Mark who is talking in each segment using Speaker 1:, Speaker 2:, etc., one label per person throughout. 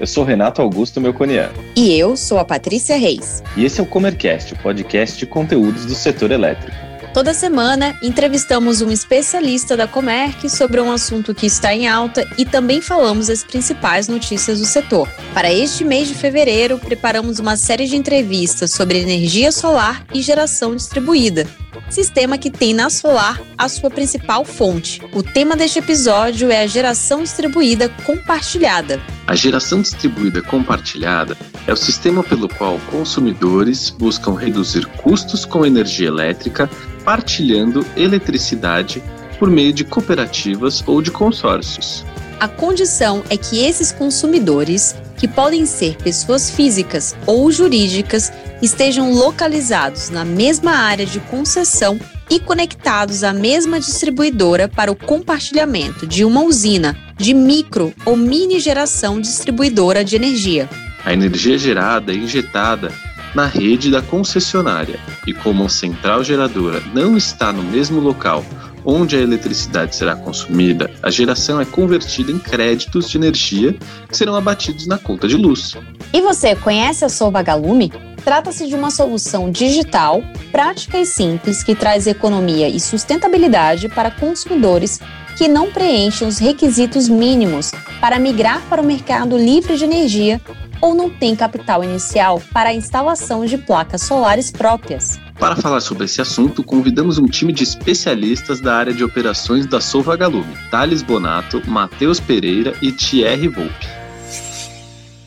Speaker 1: Eu sou Renato Augusto Melconian.
Speaker 2: E eu sou a Patrícia Reis.
Speaker 1: E esse é o Comercast, o podcast de conteúdos do setor elétrico.
Speaker 2: Toda semana, entrevistamos um especialista da Comerc sobre um assunto que está em alta e também falamos as principais notícias do setor. Para este mês de fevereiro, preparamos uma série de entrevistas sobre energia solar e geração distribuída, sistema que tem na Solar a sua principal fonte. O tema deste episódio é a geração distribuída compartilhada.
Speaker 1: A geração distribuída compartilhada é o sistema pelo qual consumidores buscam reduzir custos com energia elétrica partilhando eletricidade por meio de cooperativas ou de consórcios.
Speaker 2: A condição é que esses consumidores, que podem ser pessoas físicas ou jurídicas, estejam localizados na mesma área de concessão e conectados à mesma distribuidora para o compartilhamento de uma usina de micro ou mini geração distribuidora de energia.
Speaker 1: A energia gerada é injetada na rede da concessionária e como a central geradora não está no mesmo local onde a eletricidade será consumida, a geração é convertida em créditos de energia que serão abatidos na conta de luz.
Speaker 2: E você conhece a Solvagalume? Trata-se de uma solução digital, prática e simples que traz economia e sustentabilidade para consumidores que não preenchem os requisitos mínimos para migrar para o mercado livre de energia ou não tem capital inicial para a instalação de placas solares próprias.
Speaker 1: Para falar sobre esse assunto, convidamos um time de especialistas da área de operações da Solvagalume, Thales Bonato, Matheus Pereira e Thierry Volpe.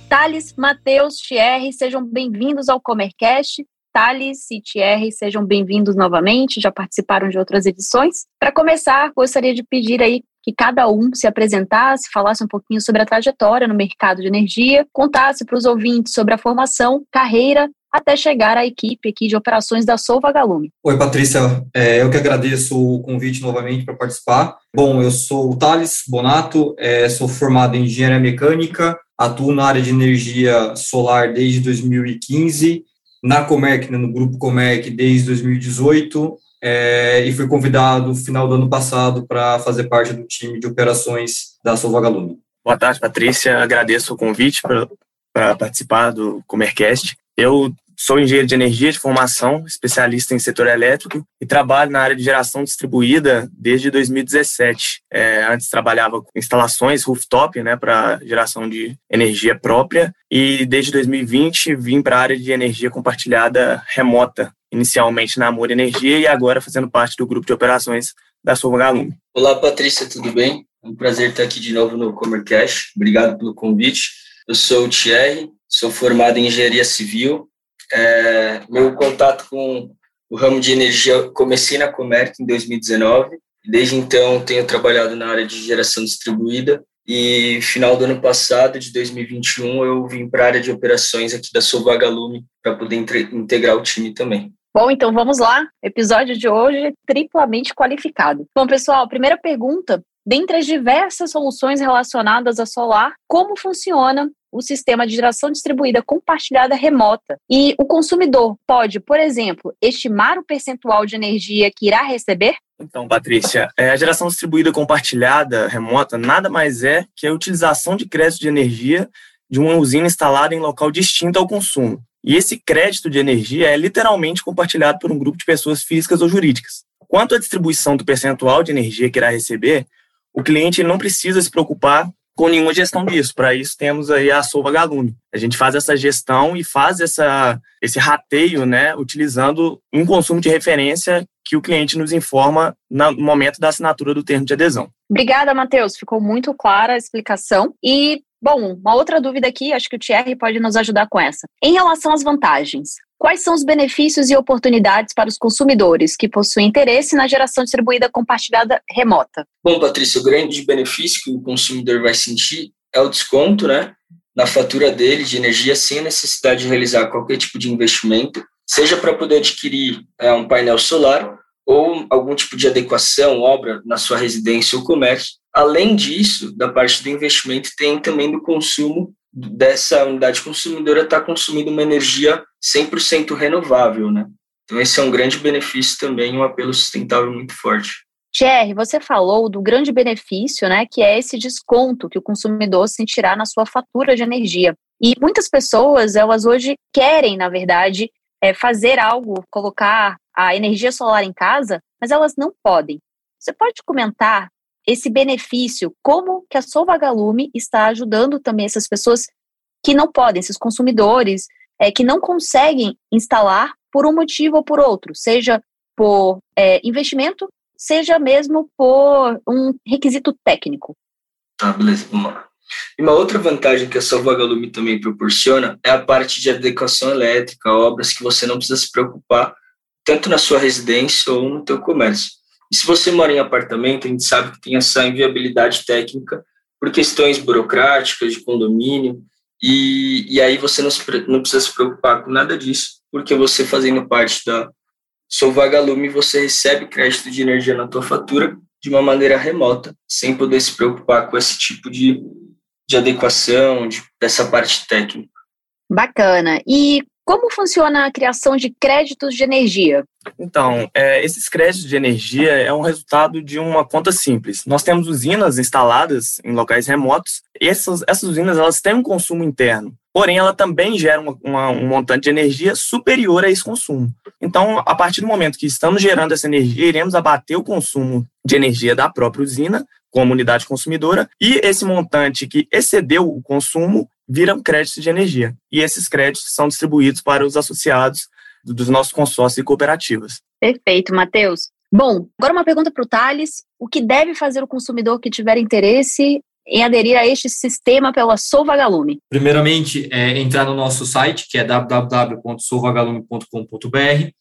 Speaker 2: Thales, Matheus, Thierry, sejam bem-vindos ao Comercast. Thales e Thierry, sejam bem-vindos novamente, já participaram de outras edições. Para começar, gostaria de pedir aí que cada um se apresentasse, falasse um pouquinho sobre a trajetória no mercado de energia, contasse para os ouvintes sobre a formação, carreira até chegar à equipe aqui de operações da Solva Galume.
Speaker 3: Oi, Patrícia. É, eu que agradeço o convite novamente para participar. Bom, eu sou o Thales Bonato, é, sou formado em engenharia mecânica, atuo na área de energia solar desde 2015, na Comerc, né, no grupo Comerc desde 2018, é, e fui convidado no final do ano passado para fazer parte do time de operações da Solvagalume.
Speaker 4: Boa tarde, Patrícia. Agradeço o convite para participar do Comercast. Eu sou engenheiro de energia de formação, especialista em setor elétrico e trabalho na área de geração distribuída desde 2017. É, antes trabalhava com instalações rooftop né, para geração de energia própria e desde 2020 vim para a área de energia compartilhada remota, inicialmente na Amor Energia e agora fazendo parte do grupo de operações da Sova Galume.
Speaker 5: Olá, Patrícia, tudo bem? É um prazer estar aqui de novo no Comercast. Obrigado pelo convite. Eu sou o Thierry, sou formado em engenharia civil. É, meu contato com o ramo de energia comecei na Comerc em 2019. Desde então tenho trabalhado na área de geração distribuída e final do ano passado, de 2021, eu vim para a área de operações aqui da Solvagalume para poder integrar o time também.
Speaker 2: Bom, então vamos lá. Episódio de hoje triplamente qualificado. Bom, pessoal, primeira pergunta. Dentre as diversas soluções relacionadas a solar, como funciona o sistema de geração distribuída compartilhada remota? E o consumidor pode, por exemplo, estimar o percentual de energia que irá receber?
Speaker 4: Então, Patrícia, é, a geração distribuída compartilhada remota nada mais é que a utilização de crédito de energia de uma usina instalada em local distinto ao consumo. E esse crédito de energia é literalmente compartilhado por um grupo de pessoas físicas ou jurídicas. Quanto à distribuição do percentual de energia que irá receber, o cliente não precisa se preocupar com nenhuma gestão disso. Para isso, temos aí a Solva Galume. A gente faz essa gestão e faz essa, esse rateio, né, utilizando um consumo de referência que o cliente nos informa no momento da assinatura do termo de adesão.
Speaker 2: Obrigada, Matheus. Ficou muito clara a explicação. E, bom, uma outra dúvida aqui, acho que o Thierry pode nos ajudar com essa. Em relação às vantagens, Quais são os benefícios e oportunidades para os consumidores que possuem interesse na geração distribuída compartilhada remota?
Speaker 5: Bom, Patrícia, o grande benefício que o consumidor vai sentir é o desconto né, na fatura dele de energia sem a necessidade de realizar qualquer tipo de investimento, seja para poder adquirir é, um painel solar ou algum tipo de adequação, obra na sua residência ou comércio. Além disso, da parte do investimento, tem também do consumo dessa unidade consumidora estar tá consumindo uma energia 100% renovável, né? Então esse é um grande benefício também, um apelo sustentável muito forte.
Speaker 2: Thierry, você falou do grande benefício, né, que é esse desconto que o consumidor sentirá na sua fatura de energia. E muitas pessoas, elas hoje querem, na verdade, é, fazer algo, colocar a energia solar em casa, mas elas não podem. Você pode comentar esse benefício, como que a Solvagalume está ajudando também essas pessoas que não podem, esses consumidores é, que não conseguem instalar por um motivo ou por outro, seja por é, investimento, seja mesmo por um requisito técnico.
Speaker 5: Tá, beleza, vamos lá. E uma outra vantagem que a Salvagalume também proporciona é a parte de adequação elétrica, obras que você não precisa se preocupar tanto na sua residência ou no teu comércio. E se você mora em apartamento, a gente sabe que tem essa inviabilidade técnica por questões burocráticas, de condomínio, e, e aí você não, se, não precisa se preocupar com nada disso, porque você fazendo parte da Solvagalume, você recebe crédito de energia na tua fatura de uma maneira remota, sem poder se preocupar com esse tipo de de adequação, de, dessa parte técnica.
Speaker 2: Bacana. E como funciona a criação de créditos de energia?
Speaker 4: Então, é, esses créditos de energia é um resultado de uma conta simples. Nós temos usinas instaladas em locais remotos. Essas, essas usinas elas têm um consumo interno, porém ela também gera uma, uma, um montante de energia superior a esse consumo. Então, a partir do momento que estamos gerando essa energia, iremos abater o consumo de energia da própria usina como unidade consumidora, e esse montante que excedeu o consumo viram créditos de energia. E esses créditos são distribuídos para os associados dos nossos consórcios e cooperativas.
Speaker 2: Perfeito, Matheus. Bom, agora uma pergunta para o Thales. O que deve fazer o consumidor que tiver interesse em aderir a este sistema pela Solvagalume?
Speaker 3: Primeiramente, é entrar no nosso site, que é www.solvagalume.com.br,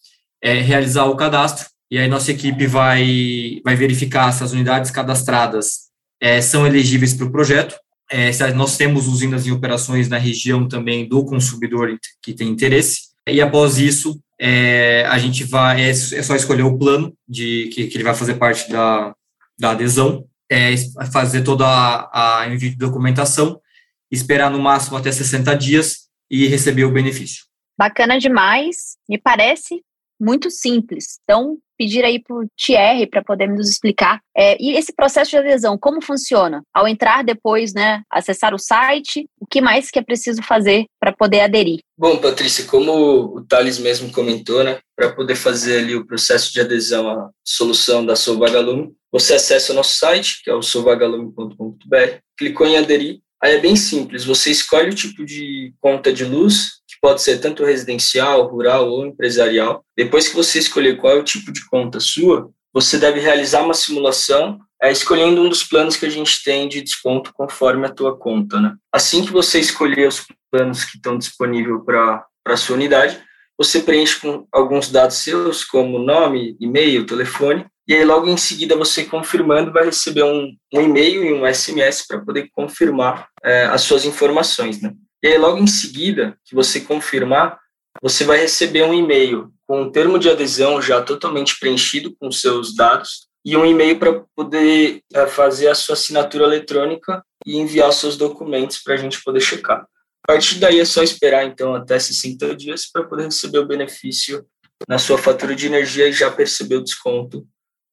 Speaker 3: é realizar o cadastro e aí nossa equipe vai, vai verificar se as unidades cadastradas é, são elegíveis para o projeto. É, nós temos usinas em operações na região também do consumidor que tem interesse. E após isso, é, a gente vai, é, é, só escolher o plano de que, que ele vai fazer parte da, da adesão, é, fazer toda a, a envio de documentação, esperar no máximo até 60 dias e receber o benefício.
Speaker 2: Bacana demais, me parece muito simples. Então, pedir aí para o Thierry para poder nos explicar. É, e esse processo de adesão, como funciona? Ao entrar depois, né, acessar o site, o que mais que é preciso fazer para poder aderir?
Speaker 5: Bom, Patrícia, como o Thales mesmo comentou, né, para poder fazer ali o processo de adesão à solução da Solvagalume, você acessa o nosso site, que é o solvagalume.com.br, clicou em aderir, aí é bem simples, você escolhe o tipo de conta de luz pode ser tanto residencial, rural ou empresarial. Depois que você escolher qual é o tipo de conta sua, você deve realizar uma simulação é, escolhendo um dos planos que a gente tem de desconto conforme a tua conta. Né? Assim que você escolher os planos que estão disponíveis para a sua unidade, você preenche com alguns dados seus, como nome, e-mail, telefone, e aí logo em seguida você confirmando vai receber um, um e-mail e um SMS para poder confirmar é, as suas informações. Né? E aí, logo em seguida, que você confirmar, você vai receber um e-mail com um termo de adesão já totalmente preenchido com seus dados e um e-mail para poder é, fazer a sua assinatura eletrônica e enviar os seus documentos para a gente poder checar. A partir daí é só esperar, então, até 60 dias para poder receber o benefício na sua fatura de energia e já perceber o desconto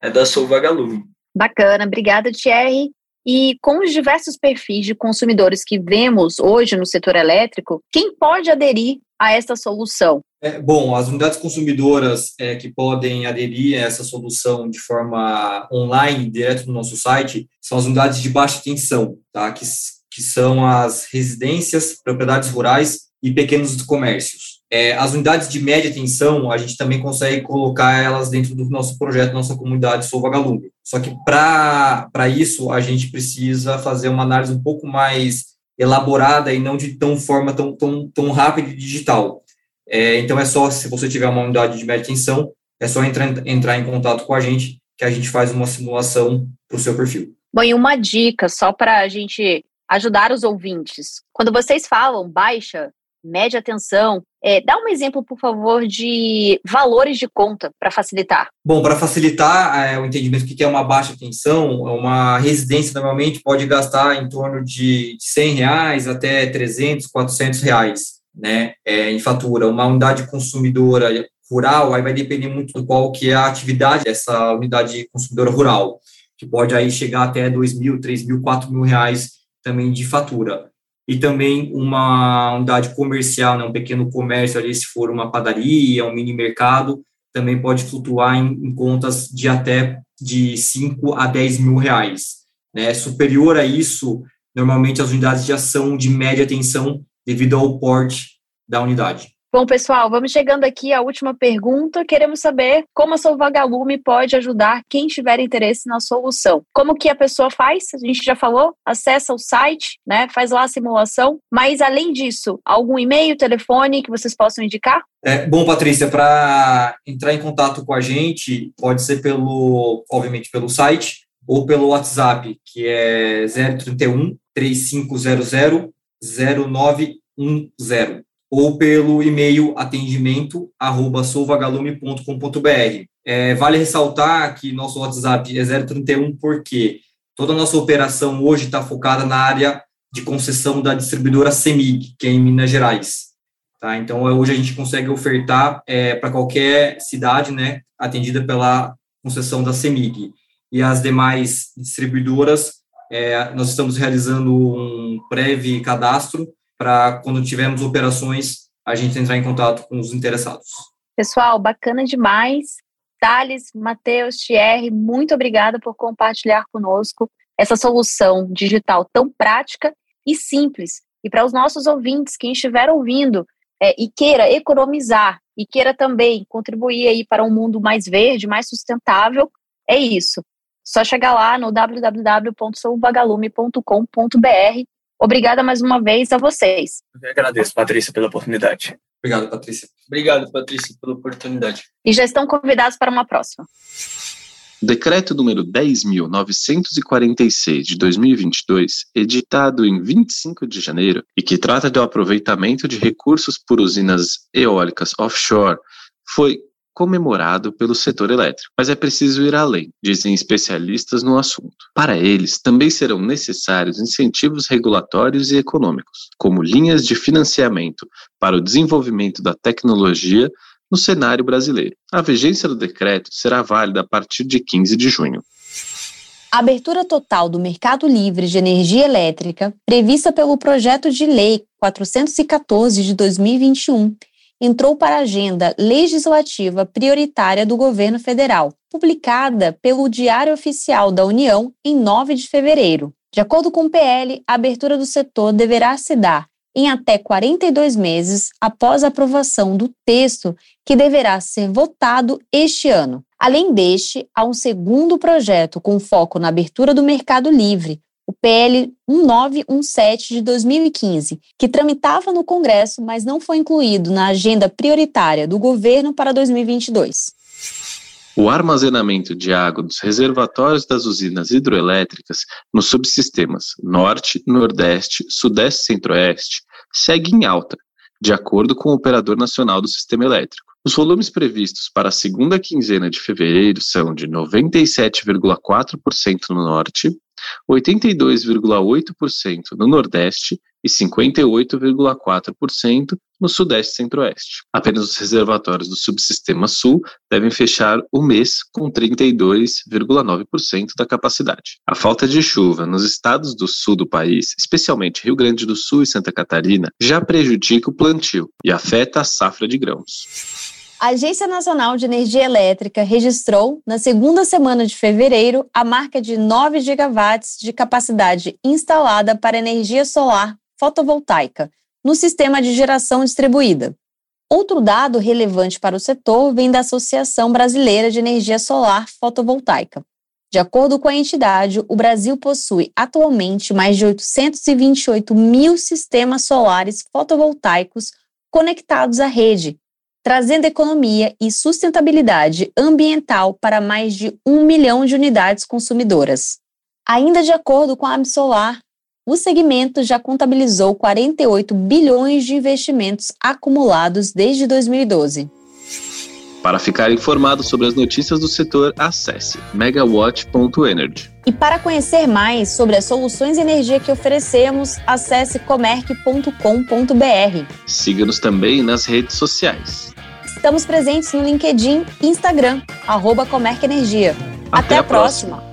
Speaker 5: é, da sua Vagalume.
Speaker 2: Bacana, obrigada, Thierry. E com os diversos perfis de consumidores que vemos hoje no setor elétrico, quem pode aderir a esta solução?
Speaker 3: É, bom, as unidades consumidoras é, que podem aderir a essa solução de forma online, direto no nosso site, são as unidades de baixa tensão, tá? que, que são as residências, propriedades rurais e pequenos comércios. É, as unidades de média tensão, a gente também consegue colocar elas dentro do nosso projeto, nossa comunidade Sou Vagalume. Só que para isso, a gente precisa fazer uma análise um pouco mais elaborada e não de tão forma tão, tão, tão rápida e digital. É, então, é só, se você tiver uma unidade de média tensão, é só entrar, entrar em contato com a gente, que a gente faz uma simulação para o seu perfil.
Speaker 2: Bom, e uma dica só para a gente ajudar os ouvintes. Quando vocês falam baixa, média tensão. É, dá um exemplo, por favor, de valores de conta para facilitar.
Speaker 3: Bom, para facilitar é, o entendimento do que é uma baixa tensão, uma residência normalmente pode gastar em torno de 100 reais até 300, 400 reais né, é, em fatura. Uma unidade consumidora rural, aí vai depender muito do qual que é a atividade dessa unidade consumidora rural, que pode aí chegar até dois mil, três mil, quatro mil reais também de fatura. E também uma unidade comercial, né, um pequeno comércio ali, se for uma padaria, um mini mercado, também pode flutuar em, em contas de até de 5 a 10 mil reais. Né? Superior a isso, normalmente as unidades já são de média tensão devido ao porte da unidade.
Speaker 2: Bom, pessoal, vamos chegando aqui à última pergunta. Queremos saber como a Solvagalume pode ajudar quem tiver interesse na solução. Como que a pessoa faz? A gente já falou, acessa o site, né, faz lá a simulação. Mas, além disso, algum e-mail, telefone que vocês possam indicar?
Speaker 3: É, bom, Patrícia, para entrar em contato com a gente, pode ser pelo, obviamente, pelo site ou pelo WhatsApp, que é 031 3500 0910 ou pelo e-mail atendimento arroba solvagalume.com.br. É, vale ressaltar que nosso WhatsApp é 031 porque toda a nossa operação hoje está focada na área de concessão da distribuidora CEMIG, que é em Minas Gerais. Tá? Então, hoje a gente consegue ofertar é, para qualquer cidade né, atendida pela concessão da CEMIG. E as demais distribuidoras, é, nós estamos realizando um breve cadastro para quando tivermos operações, a gente entrar em contato com os interessados.
Speaker 2: Pessoal, bacana demais. Thales, Matheus, Thierry, muito obrigada por compartilhar conosco essa solução digital tão prática e simples. E para os nossos ouvintes, quem estiver ouvindo é, e queira economizar e queira também contribuir aí para um mundo mais verde, mais sustentável, é isso. Só chegar lá no www.souvagalume.com.br Obrigada mais uma vez a vocês.
Speaker 4: Eu agradeço, Patrícia, pela oportunidade.
Speaker 3: Obrigado, Patrícia.
Speaker 5: Obrigado, Patrícia, pela oportunidade.
Speaker 2: E já estão convidados para uma próxima.
Speaker 1: O decreto número 10.946 de 2022, editado em 25 de janeiro e que trata do aproveitamento de recursos por usinas eólicas offshore, foi comemorado pelo setor elétrico, mas é preciso ir além, dizem especialistas no assunto. Para eles, também serão necessários incentivos regulatórios e econômicos, como linhas de financiamento para o desenvolvimento da tecnologia no cenário brasileiro. A vigência do decreto será válida a partir de 15 de junho.
Speaker 2: A abertura total do mercado livre de energia elétrica, prevista pelo projeto de lei 414 de 2021, entrou para a agenda legislativa prioritária do governo federal, publicada pelo Diário Oficial da União em 9 de fevereiro. De acordo com o PL, a abertura do setor deverá se dar em até 42 meses após a aprovação do texto que deverá ser votado este ano. Além deste, há um segundo projeto com foco na abertura do mercado livre, o PL 1917 de 2015, que tramitava no Congresso, mas não foi incluído na agenda prioritária do governo para 2022.
Speaker 1: O armazenamento de água dos reservatórios das usinas hidroelétricas nos subsistemas Norte, Nordeste, Sudeste e Centro-Oeste segue em alta, de acordo com o Operador Nacional do Sistema Elétrico. Os volumes previstos para a segunda quinzena de fevereiro são de 97,4% no Norte, 82,8% no Nordeste e 58,4% no Sudeste e Centro-Oeste. Apenas os reservatórios do subsistema Sul devem fechar o mês com 32,9% da capacidade. A falta de chuva nos estados do sul do país, especialmente Rio Grande do Sul e Santa Catarina, já prejudica o plantio e afeta a safra de grãos.
Speaker 2: A Agência Nacional de Energia Elétrica registrou, na segunda semana de fevereiro, a marca de 9 gigawatts de capacidade instalada para energia solar fotovoltaica no sistema de geração distribuída. Outro dado relevante para o setor vem da Associação Brasileira de Energia Solar Fotovoltaica. De acordo com a entidade, o Brasil possui atualmente mais de 828 mil sistemas solares fotovoltaicos conectados à rede, trazendo economia e sustentabilidade ambiental para mais de um milhão de unidades consumidoras. Ainda de acordo com a Absolar, o segmento já contabilizou 48 bilhões de investimentos acumulados desde 2012.
Speaker 1: Para ficar informado sobre as notícias do setor, acesse megawatt.energy.
Speaker 2: E para conhecer mais sobre as soluções de energia que oferecemos, acesse comerc.com.br.
Speaker 1: Siga-nos também nas redes sociais.
Speaker 2: Estamos presentes no LinkedIn e Instagram, arroba Comerc Energia. Até, Até a próxima. próxima.